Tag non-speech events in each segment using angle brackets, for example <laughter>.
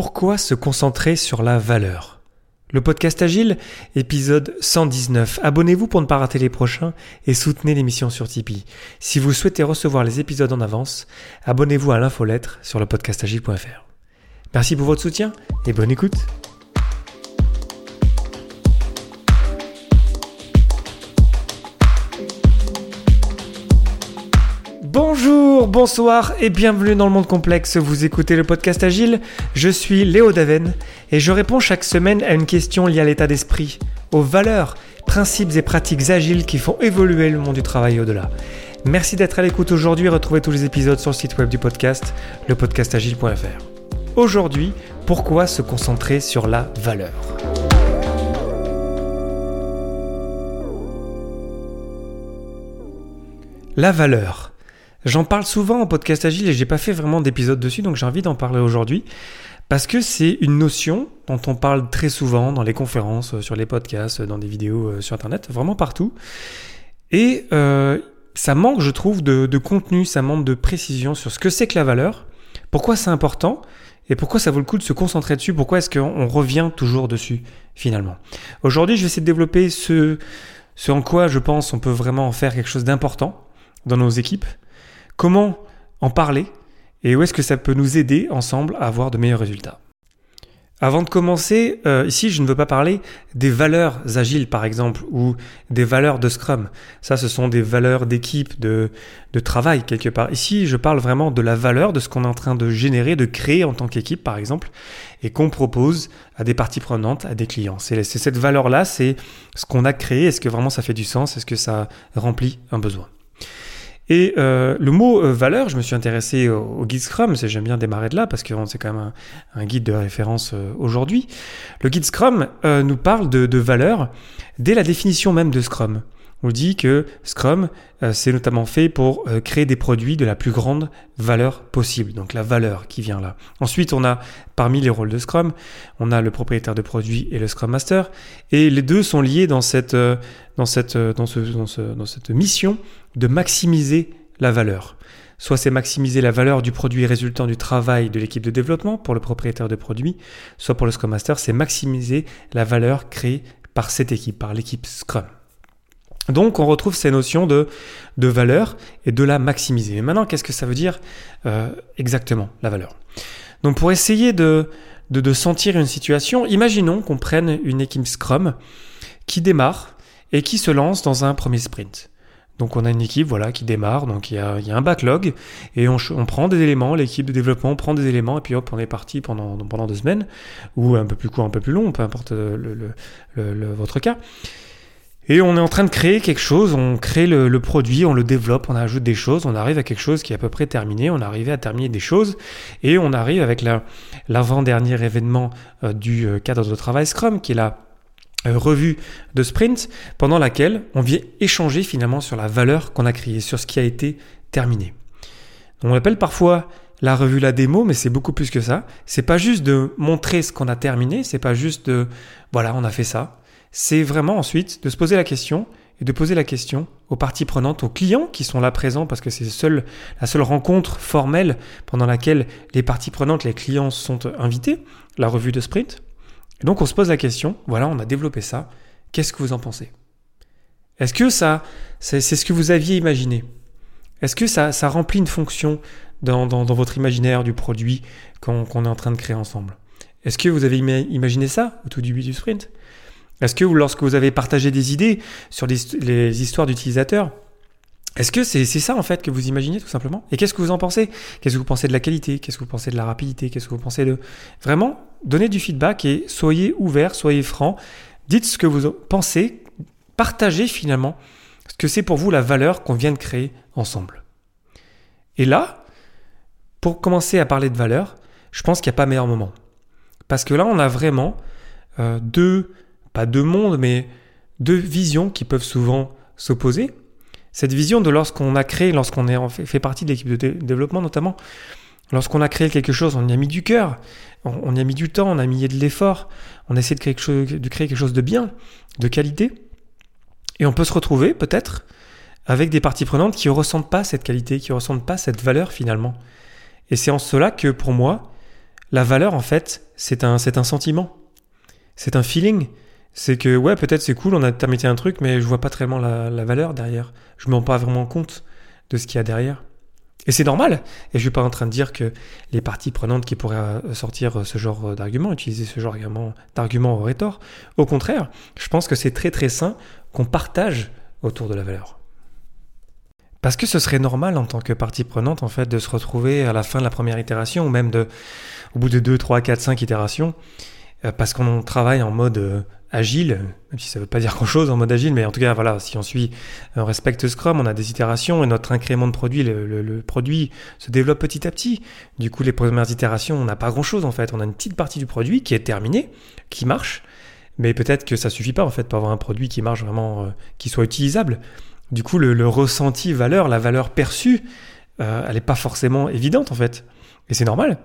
Pourquoi se concentrer sur la valeur? Le podcast Agile, épisode 119. Abonnez-vous pour ne pas rater les prochains et soutenez l'émission sur Tipeee. Si vous souhaitez recevoir les épisodes en avance, abonnez-vous à l'infolettre sur le podcastagile.fr. Merci pour votre soutien et bonne écoute. Bonjour, bonsoir et bienvenue dans le monde complexe. Vous écoutez le podcast Agile. Je suis Léo Daven et je réponds chaque semaine à une question liée à l'état d'esprit, aux valeurs, principes et pratiques agiles qui font évoluer le monde du travail au-delà. Merci d'être à l'écoute aujourd'hui. Retrouvez tous les épisodes sur le site web du podcast, lepodcastagile.fr. Aujourd'hui, pourquoi se concentrer sur la valeur? La valeur. J'en parle souvent en podcast agile et j'ai pas fait vraiment d'épisode dessus, donc j'ai envie d'en parler aujourd'hui. Parce que c'est une notion dont on parle très souvent dans les conférences, euh, sur les podcasts, euh, dans des vidéos euh, sur Internet, vraiment partout. Et ça manque, je trouve, de, contenu, ça manque de précision sur ce que c'est que la valeur, pourquoi c'est important et pourquoi ça vaut le coup de se concentrer dessus, pourquoi est-ce qu'on revient toujours dessus finalement. Aujourd'hui, je vais essayer de développer ce, ce en quoi je pense on peut vraiment en faire quelque chose d'important dans nos équipes, comment en parler et où est-ce que ça peut nous aider ensemble à avoir de meilleurs résultats. Avant de commencer, euh, ici je ne veux pas parler des valeurs agiles par exemple ou des valeurs de Scrum. Ça ce sont des valeurs d'équipe, de, de travail quelque part. Ici je parle vraiment de la valeur de ce qu'on est en train de générer, de créer en tant qu'équipe par exemple et qu'on propose à des parties prenantes, à des clients. C'est cette valeur-là, c'est ce qu'on a créé. Est-ce que vraiment ça fait du sens? Est-ce que ça remplit un besoin? Et euh, le mot euh, valeur, je me suis intéressé au, guide Scrum, j'aime bien démarrer de là parce que c'est quand même un, guide de référence euh, aujourd'hui. Le guide Scrum nous parle de, de valeur dès la définition même de Scrum. On dit que Scrum, c'est notamment fait pour créer des produits de la plus grande valeur possible. Donc la valeur qui vient là. Ensuite, on a parmi les rôles de Scrum, on a le propriétaire de produit et le Scrum Master. Et les deux sont liés dans cette, dans cette, dans ce, dans ce, dans cette mission de maximiser la valeur. Soit c'est maximiser la valeur du produit résultant du travail de l'équipe de développement pour le propriétaire de produit, soit pour le Scrum Master, c'est maximiser la valeur créée par cette équipe, par l'équipe Scrum. Donc on retrouve ces notions de, de valeur et de la maximiser. Mais maintenant, qu'est-ce que ça veut dire euh, exactement, la valeur? Donc pour essayer de, de, de sentir une situation, imaginons qu'on prenne une équipe Scrum qui démarre et qui se lance dans un premier sprint. Donc on a une équipe voilà qui démarre, donc il y a, un backlog et on, prend des éléments, l'équipe de développement prend des éléments et puis hop on est parti pendant, pendant deux semaines ou un peu plus court, un peu plus long, peu importe le, votre cas. Et on est en train de créer quelque chose, on crée le, produit, on le développe, on ajoute des choses, on arrive à quelque chose qui est à peu près terminé, on arrive à terminer des choses et on arrive avec l'avant-dernier événement euh, du euh, cadre de travail Scrum qui est la euh, revue de sprint pendant laquelle on vient échanger finalement sur la valeur qu'on a créée, sur ce qui a été terminé. On appelle parfois la revue la démo, mais c'est beaucoup plus que ça. C'est pas juste de montrer ce qu'on a terminé, c'est pas juste de voilà, on a fait ça. C'est vraiment ensuite de se poser la question et de poser la question aux parties prenantes, aux clients qui sont là présents parce que c'est la seule rencontre formelle pendant laquelle les parties prenantes, les clients sont invités, la revue de sprint. Et donc on se pose la question, voilà, on a développé ça, qu'est-ce que vous en pensez? Est-ce que ça, c'est ce que vous aviez imaginé? Est-ce que ça, ça remplit une fonction dans, votre imaginaire du produit qu'on est en train de créer ensemble? Est-ce que vous avez imaginé ça au tout début du sprint? Est-ce que lorsque vous avez partagé des idées sur les, les histoires d'utilisateurs, est-ce que c'est ça en fait que vous imaginez tout simplement? Et qu'est-ce que vous en pensez? Qu'est-ce que vous pensez de la qualité? Qu'est-ce que vous pensez de la rapidité? Qu'est-ce que vous pensez de... Vraiment, donnez du feedback et soyez ouvert, soyez franc. Dites ce que vous pensez. Partagez finalement ce que c'est pour vous la valeur qu'on vient de créer ensemble. Et là, pour commencer à parler de valeur, je pense qu'il n'y a pas meilleur moment. Parce que là, on a vraiment euh, deux, pas deux mondes, mais deux visions qui peuvent souvent s'opposer. Cette vision de lorsqu'on a créé, lorsqu'on fait partie de l'équipe de développement notamment, lorsqu'on a créé quelque chose, on y a mis du cœur, on, y a mis du temps, on a mis de l'effort, on essaie de créer, quelque chose, de créer quelque chose de bien, de qualité, et on peut se retrouver peut-être avec des parties prenantes qui ne ressentent pas cette qualité, qui ne ressentent pas cette valeur finalement. Et c'est en cela que pour moi, la valeur, en fait, c'est un, c'est un sentiment. C'est un feeling. C'est que, ouais, peut-être c'est cool, on a terminé un truc, mais je vois pas tellement la, la valeur derrière. Je me rends pas vraiment compte de ce qu'il y a derrière. Et c'est normal. Et je suis pas en train de dire que les parties prenantes qui pourraient euh, sortir ce genre d'argument, utiliser ce genre d'argument auraient tort. Au contraire, je pense que c'est très très sain qu'on partage autour de la valeur. Parce que ce serait normal en tant que partie prenante, en fait, de se retrouver à la fin de la première itération, ou même de, au bout de 2, 3, 4, 5 itérations, euh, parce qu'on travaille en mode euh, agile, même si ça ne veut pas dire grand-chose en mode agile, mais en tout cas, voilà, si on suit, on respecte Scrum, on a des itérations, et notre incrément de produit, le, produit se développe petit à petit. Du coup, les premières itérations, on n'a pas grand-chose, en fait. On a une petite partie du produit qui est terminée, qui marche, mais peut-être que ça suffit pas, en fait, pour avoir un produit qui marche vraiment, euh, qui soit utilisable. Du coup, le, ressenti valeur, la valeur perçue, euh, elle n'est pas forcément évidente, en fait. Et c'est normal.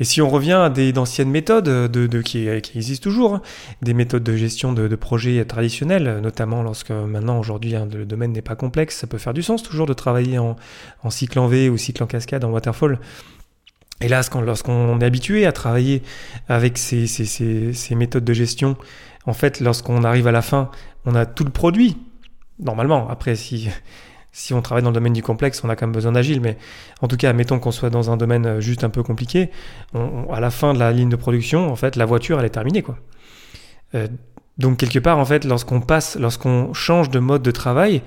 Et si on revient à des d'anciennes méthodes de, qui, existent toujours, hein, des méthodes de gestion de, projets traditionnels, notamment lorsque maintenant aujourd'hui hein, le domaine n'est pas complexe, ça peut faire du sens toujours de travailler en, cycle en V ou cycle en cascade, en waterfall. Et là, lorsqu'on est habitué à travailler avec ces méthodes de gestion, en fait, lorsqu'on arrive à la fin, on a tout le produit. Normalement, après, si si on travaille dans le domaine du complexe, on a quand même besoin d'agile, mais en tout cas, mettons qu'on soit dans un domaine euh, juste un peu compliqué, à la fin de la ligne de production, en fait, la voiture, elle est terminée, quoi. Euh, donc quelque part, en fait, lorsqu'on passe, lorsqu'on change de mode de travail,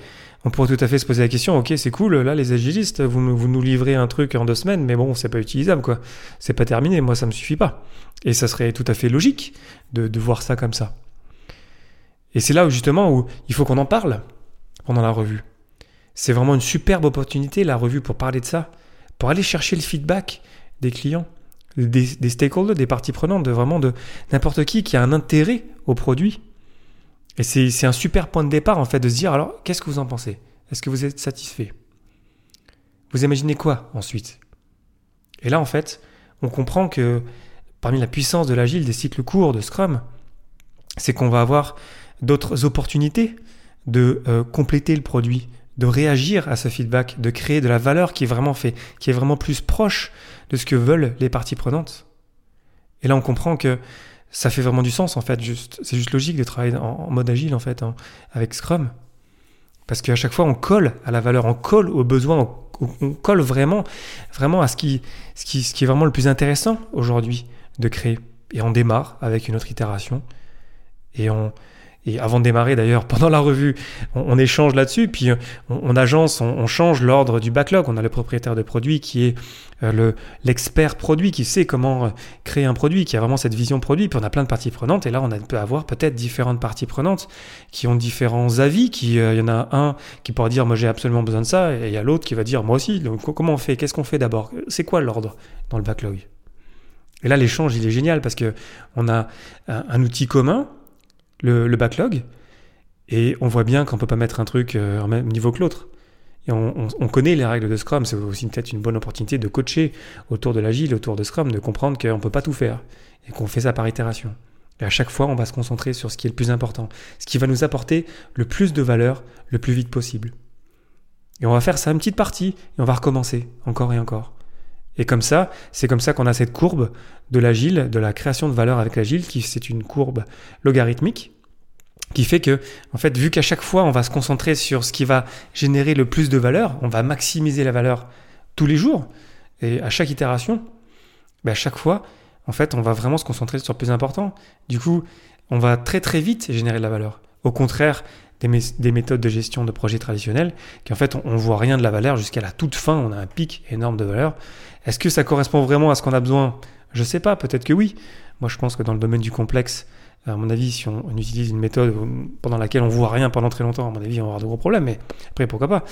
on pourrait tout à fait se poser la question, ok, c'est cool, là, les agilistes, vous, vous nous livrez un truc en deux semaines, mais bon, c'est pas utilisable, quoi. C'est pas terminé, moi, ça me suffit pas. Et ça serait tout à fait logique de, de voir ça comme ça. Et c'est là où, justement, où il faut qu'on en parle pendant la revue. C'est vraiment une superbe opportunité, la revue, pour parler de ça, pour aller chercher le feedback des clients, des, stakeholders, des parties prenantes, de vraiment de n'importe qui qui a un intérêt au produit. Et c'est un super point de départ, en fait, de se dire, alors, qu'est-ce que vous en pensez? Est-ce que vous êtes satisfait? Vous imaginez quoi ensuite? Et là, en fait, on comprend que parmi la puissance de l'agile, des cycles courts, de Scrum, c'est qu'on va avoir d'autres opportunités de euh, compléter le produit, de réagir à ce feedback, de créer de la valeur qui est vraiment fait, qui est vraiment plus proche de ce que veulent les parties prenantes. Et là, on comprend que ça fait vraiment du sens en fait. C'est juste logique de travailler en, mode agile en fait, avec Scrum, parce qu'à chaque fois, on colle à la valeur, on colle aux besoins, on, colle vraiment, vraiment à ce qui, ce qui est vraiment le plus intéressant aujourd'hui de créer. Et on démarre avec une autre itération et on et avant de démarrer d'ailleurs, <laughs> pendant la revue, on, échange là-dessus, puis euh, on, agence, on, change l'ordre du backlog. On a le propriétaire de produit qui est euh, le l'expert produit, qui sait comment euh, créer un produit, qui a vraiment cette vision produit. Puis on a plein de parties prenantes, et là on a, peut avoir peut-être différentes parties prenantes qui ont différents avis. Qui, il y en a un qui pourra dire moi j'ai absolument besoin de ça, et il y a l'autre qui va dire moi aussi. Donc comment on fait? Qu'est-ce qu'on fait d'abord? C'est quoi l'ordre dans le backlog? Et là l'échange il est génial parce que on a un outil commun le, backlog, et on voit bien qu'on peut pas mettre un truc euh, au même niveau que l'autre. Et on, connaît les règles de Scrum, c'est aussi peut-être une bonne opportunité de coacher autour de l'agile, autour de Scrum, de comprendre qu'on ne peut pas tout faire et qu'on fait ça par itération. Et à chaque fois, on va se concentrer sur ce qui est le plus important, ce qui va nous apporter le plus de valeur le plus vite possible. Et on va faire ça une petite partie et on va recommencer encore et encore. Et comme ça, c'est comme ça qu'on a cette courbe de l'agile, de la création de valeur avec l'agile, qui c'est une courbe logarithmique, qui fait que, en fait, vu qu'à chaque fois on va se concentrer sur ce qui va générer le plus de valeur, on va maximiser la valeur tous les jours, et à chaque itération, ben à chaque fois, en fait, on va vraiment se concentrer sur le plus important. Du coup, on va très très vite générer de la valeur. Au contraire des, méthodes de gestion de projets traditionnels, qui en fait, on, ne voit rien de la valeur jusqu'à la toute fin, on a un pic énorme de valeur. Est-ce que ça correspond vraiment à ce qu'on a besoin? Je sais pas, peut-être que oui. Moi, je pense que dans le domaine du complexe, à mon avis, si on, utilise une méthode pendant laquelle on voit rien pendant très longtemps, à mon avis, on va avoir de gros problèmes. Mais après, pourquoi pas?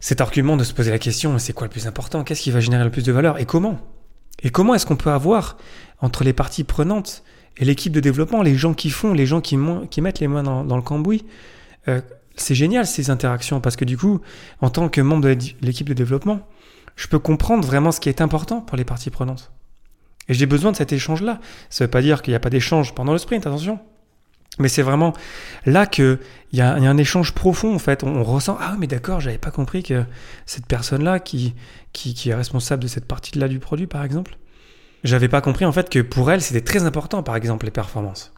Cet argument de se poser la question, c'est quoi le plus important? Qu'est-ce qui va générer le plus de valeur? Et comment? Et comment est-ce qu'on peut avoir entre les parties prenantes et l'équipe de développement, les gens qui font, les gens qui, mettent les mains dans, le cambouis euh, C'est génial ces interactions parce que du coup, en tant que membre de l'équipe de développement, je peux comprendre vraiment ce qui est important pour les parties prenantes. Et j'ai besoin de cet échange-là. Ça ne veut pas dire qu'il n'y a pas d'échange pendant le sprint, attention. Mais c'est vraiment là qu'il y, y a un échange profond, en fait. On, ressent, ah mais d'accord, j'avais pas compris que cette personne-là qui, qui, qui, est responsable de cette partie-là du produit, par exemple, j'avais pas compris en fait que pour elle, c'était très important, par exemple, les performances.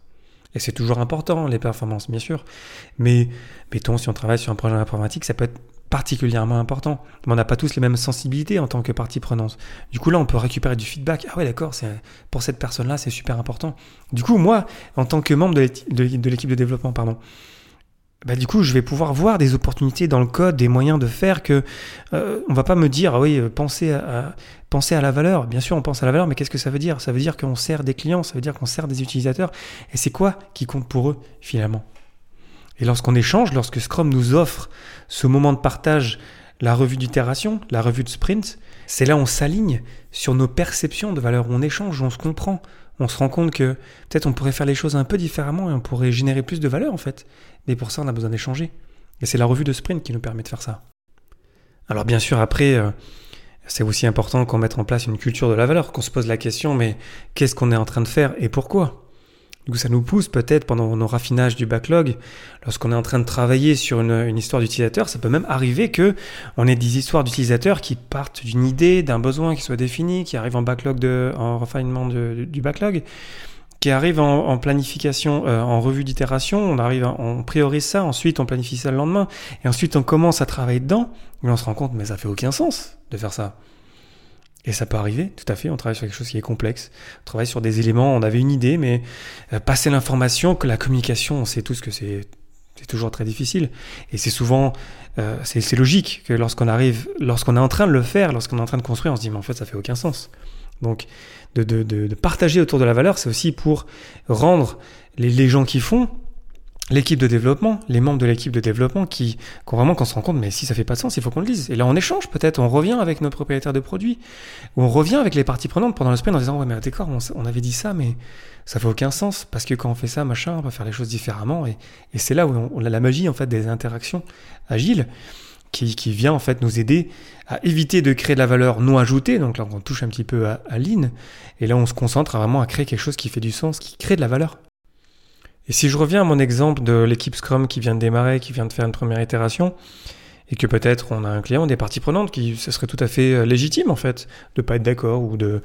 Et c'est toujours important, les performances, bien sûr. Mais mettons, si on travaille sur un projet informatique, ça peut être particulièrement important. Mais on n'a pas tous les mêmes sensibilités en tant que partie prenante. Du coup, là, on peut récupérer du feedback. Ah ouais, d'accord, pour cette personne-là, c'est super important. Du coup, moi, en tant que membre de l'équipe de développement, pardon, bah, du coup, je vais pouvoir voir des opportunités dans le code, des moyens de faire que euh, on va pas me dire, ah oui, euh, pensez à, penser à la valeur. Bien sûr, on pense à la valeur, mais qu'est-ce que ça veut dire? Ça veut dire qu'on sert des clients, ça veut dire qu'on sert des utilisateurs. Et c'est quoi qui compte pour eux, finalement? Et lorsqu'on échange, lorsque Scrum nous offre ce moment de partage, la revue d'itération, la revue de sprint, c'est là où on s'aligne sur nos perceptions de valeur, on échange, on se comprend, on se rend compte que peut-être on pourrait faire les choses un peu différemment et on pourrait générer plus de valeur en fait. Mais pour ça, on a besoin d'échanger. Et c'est la revue de sprint qui nous permet de faire ça. Alors bien sûr, après, euh, c'est aussi important qu'on mette en place une culture de la valeur, qu'on se pose la question, mais qu'est-ce qu'on est en train de faire et pourquoi? Donc ça nous pousse peut-être pendant nos raffinages du backlog, lorsqu'on est en train de travailler sur une, histoire d'utilisateur, ça peut même arriver que on ait des histoires d'utilisateurs qui partent d'une idée, d'un besoin qui soit défini, qui arrivent en backlog de, en raffinement du backlog, qui arrivent en, planification, euh, en revue d'itération, on arrive, on priorise ça, ensuite on planifie ça le lendemain, et ensuite on commence à travailler dedans, et on se rend compte, mais ça fait aucun sens de faire ça. Et ça peut arriver, tout à fait. On travaille sur quelque chose qui est complexe. On travaille sur des éléments, on avait une idée, mais euh, passer l'information, que la communication, on sait tous que c'est toujours très difficile. Et c'est souvent, euh, c'est logique que lorsqu'on arrive, lorsqu'on est en train de le faire, lorsqu'on est en train de construire, on se dit, mais en fait, ça fait aucun sens. Donc, de, de, de, partager autour de la valeur, c'est aussi pour rendre les, les gens qui font l'équipe de développement, les membres de l'équipe de développement qui, qui vraiment qu'on se rend compte, mais si ça fait pas de sens, il faut qu'on le dise. Et là, on échange peut-être, on revient avec nos propriétaires de produits, ou on revient avec les parties prenantes pendant le sprint en disant, ouais, mais d'accord, on, avait dit ça, mais ça fait aucun sens, parce que quand on fait ça, machin, on va faire les choses différemment, et, c'est là où on, a la magie, en fait, des interactions agiles, qui, qui, vient, en fait, nous aider à éviter de créer de la valeur non ajoutée, donc là, on touche un petit peu à, à l'in, et là, on se concentre vraiment à créer quelque chose qui fait du sens, qui crée de la valeur. Et si je reviens à mon exemple de l'équipe Scrum qui vient de démarrer, qui vient de faire une première itération, et que peut-être on a un client, des parties prenantes, qui ce serait tout à fait euh, légitime en fait de pas être d'accord ou de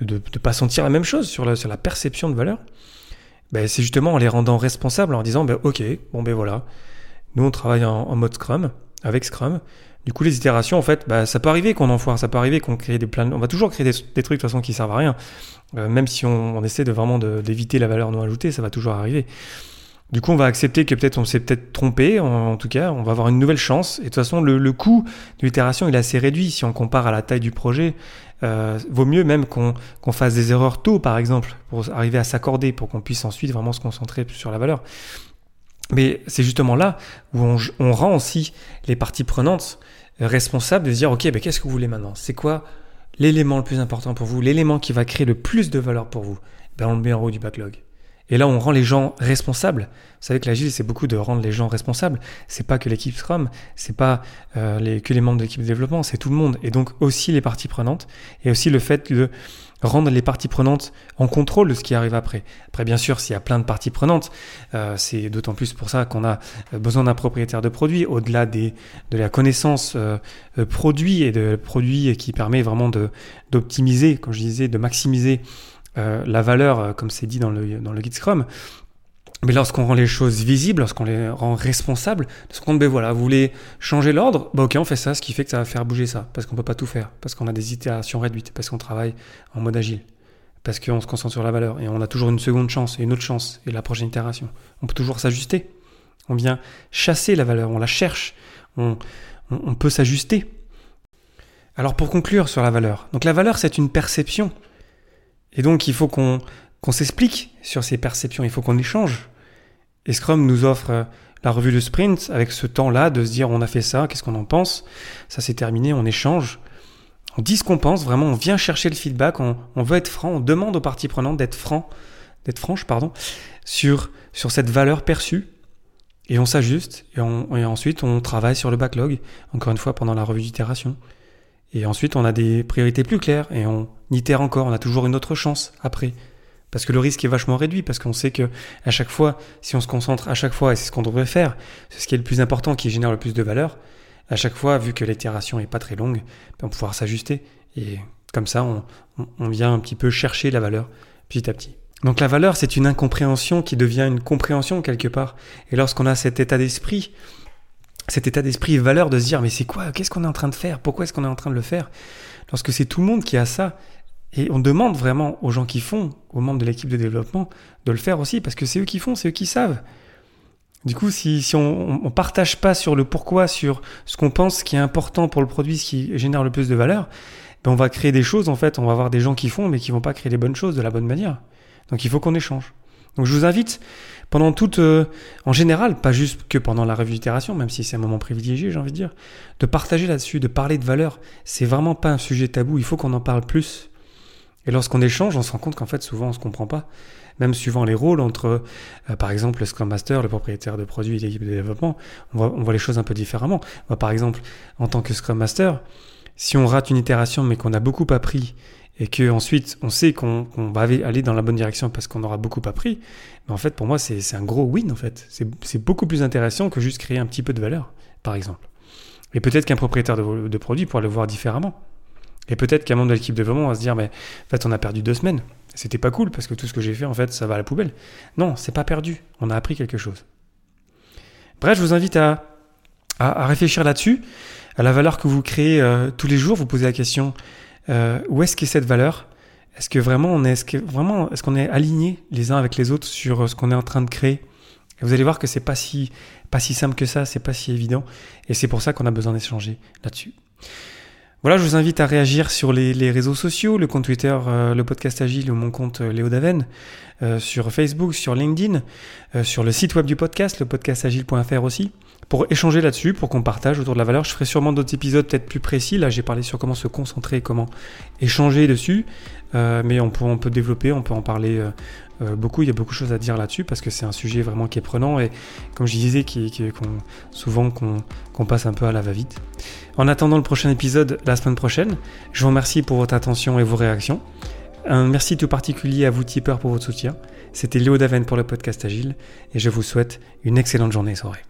de, pas sentir la même chose sur la, perception de valeur, ben, c'est justement en les rendant responsables, en disant ben, ok, bon ben voilà, nous on travaille en mode Scrum, avec Scrum, du coup, les itérations, en fait, bah, ça peut arriver qu'on en foire, ça peut arriver qu'on crée des plans. On va toujours créer des, trucs de toute façon qui servent à rien. Euh, même si on, essaie de vraiment d'éviter la valeur non ajoutée, ça va toujours arriver. Du coup, on va accepter que peut-être on s'est peut-être trompé. En, tout cas, on va avoir une nouvelle chance. Et de toute façon, le, coût de l'itération, il est assez réduit si on compare à la taille du projet. Euh, vaut mieux même qu'on fasse des erreurs tôt, par exemple, pour arriver à s'accorder, pour qu'on puisse ensuite vraiment se concentrer sur la valeur. Mais c'est justement là où on, rend aussi les parties prenantes responsables de dire, OK, ben, qu'est-ce que vous voulez maintenant? C'est quoi l'élément le plus important pour vous, l'élément qui va créer le plus de valeur pour vous? Ben, On le met en haut du backlog. Et là, on rend les gens responsables. Vous savez que l'agile, c'est beaucoup de rendre les gens responsables. C'est pas que l'équipe Scrum, c'est pas euh, les, que les membres de l'équipe de développement, c'est tout le monde. Et donc aussi les parties prenantes, et aussi le fait de rendre les parties prenantes en contrôle de ce qui arrive après. Après, bien sûr, s'il y a plein de parties prenantes, euh, c'est d'autant plus pour ça qu'on a besoin d'un propriétaire de produit, au-delà de la connaissance euh, euh, produit et de produit qui permet vraiment d'optimiser, comme je disais, de maximiser euh, la valeur, comme c'est dit dans le, dans le guide Scrum. Mais lorsqu'on rend les choses visibles, lorsqu'on les rend responsables, compte, ben voilà, vous voulez changer l'ordre, bah ok, on fait ça, ce qui fait que ça va faire bouger ça, parce qu'on peut pas tout faire, parce qu'on a des itérations réduites, parce qu'on travaille en mode agile, parce qu'on se concentre sur la valeur, et on a toujours une seconde chance, et une autre chance, et la prochaine itération. On peut toujours s'ajuster. On vient chasser la valeur, on la cherche, on, on, peut s'ajuster. Alors pour conclure sur la valeur, donc la valeur c'est une perception, et donc il faut qu'on qu'on s'explique sur ces perceptions, il faut qu'on échange. Et Scrum nous offre euh, la revue de sprint avec ce temps-là de se dire on a fait ça, qu'est-ce qu'on en pense, ça c'est terminé, on échange, on dit ce qu'on pense, vraiment on vient chercher le feedback, on, veut être franc, on demande aux parties prenantes d'être franc, d'être franche pardon, sur, sur cette valeur perçue. Et on s'ajuste et, et, ensuite on travaille sur le backlog, encore une fois pendant la revue d'itération. Et ensuite on a des priorités plus claires et on itère encore, on a toujours une autre chance après parce que le risque est vachement réduit, parce qu'on sait que à chaque fois, si on se concentre à chaque fois, et c'est ce qu'on devrait faire, c'est ce qui est le plus important, qui génère le plus de valeur, à chaque fois, vu que l'itération est pas très longue, ben, on va pouvoir s'ajuster et Comme ça, on, on vient un petit peu chercher la valeur petit à petit. Donc la valeur, c'est une incompréhension qui devient une compréhension quelque part. Et lorsqu'on a cet état d'esprit, cet état d'esprit valeur de se dire mais c'est quoi? Qu'est-ce qu'on est en train de faire? Pourquoi est-ce qu'on est en train de le faire? Lorsque c'est tout le monde qui a ça, et on demande vraiment aux gens qui font, aux membres de l'équipe de développement, de le faire aussi, parce que c'est eux qui font, c'est eux qui savent. Du coup, si, si on ne partage pas sur le pourquoi, sur ce qu'on pense qui est important pour le produit, ce qui génère le plus de valeur, ben on va créer des choses, en fait, on va avoir des gens qui font, mais qui vont pas créer les bonnes choses de la bonne manière. Donc il faut qu'on échange. Donc je vous invite pendant toute, euh, en général, pas juste que pendant la revue d'itération, même si c'est un moment privilégié, j'ai envie de dire, de partager là-dessus, de parler de valeur. C'est vraiment pas un sujet tabou. Il faut qu'on en parle plus. Et lorsqu'on échange, on se rend compte qu'en fait, souvent, on se comprend pas. Même suivant les rôles entre, euh, par exemple, le Scrum Master, le propriétaire de produit et l'équipe de développement, on voit, les choses un peu différemment. Moi, par exemple, en tant que Scrum Master, si on rate une itération mais qu'on a beaucoup appris et que ensuite on sait qu'on va aller dans la bonne direction parce qu'on aura beaucoup appris, mais en fait pour moi c'est un gros win en fait. C'est beaucoup plus intéressant que juste créer un petit peu de valeur, par exemple. Et peut-être qu'un propriétaire de, de, produit pourra le voir différemment. Et peut-être qu'un membre de l'équipe de développement va se dire, mais en fait on a perdu deux semaines. C'était pas cool parce que tout ce que j'ai fait en fait ça va à la poubelle. Non, c'est pas perdu. On a appris quelque chose. Bref, je vous invite à, à, réfléchir là-dessus, à la valeur que vous créez euh, tous les jours. Vous posez la question euh, où est-ce qu'est cette valeur? Est-ce que vraiment on est, vraiment, est-ce qu'on est aligné les uns avec les autres sur euh, ce qu'on est en train de créer? Et Vous allez voir que c'est pas si, pas si simple que ça, c'est pas si évident, et c'est pour ça qu'on a besoin d'échanger là-dessus. Voilà, je vous invite à réagir sur les, réseaux sociaux, le compte Twitter, euh, le podcast Agile ou mon compte Léo Daven, sur Facebook, sur LinkedIn, sur le site web du podcast, le podcastagile.fr aussi pour échanger là-dessus, pour qu'on partage autour de la valeur. Je ferai sûrement d'autres épisodes peut-être plus précis. Là, j'ai parlé sur comment se concentrer, comment échanger dessus. Euh, mais on peut, on peut développer, on peut en parler euh, euh, beaucoup. Il y a beaucoup de choses à dire là-dessus parce que c'est un sujet vraiment qui est prenant et, comme je disais, qui, qui souvent qu'on passe un peu à la va-vite. En attendant le prochain épisode la semaine prochaine, je vous remercie pour votre attention et vos réactions. Un merci tout particulier à vous tipeurs pour votre soutien. C'était Léo Daven pour le podcast Agile et je vous souhaite une excellente journée soirée.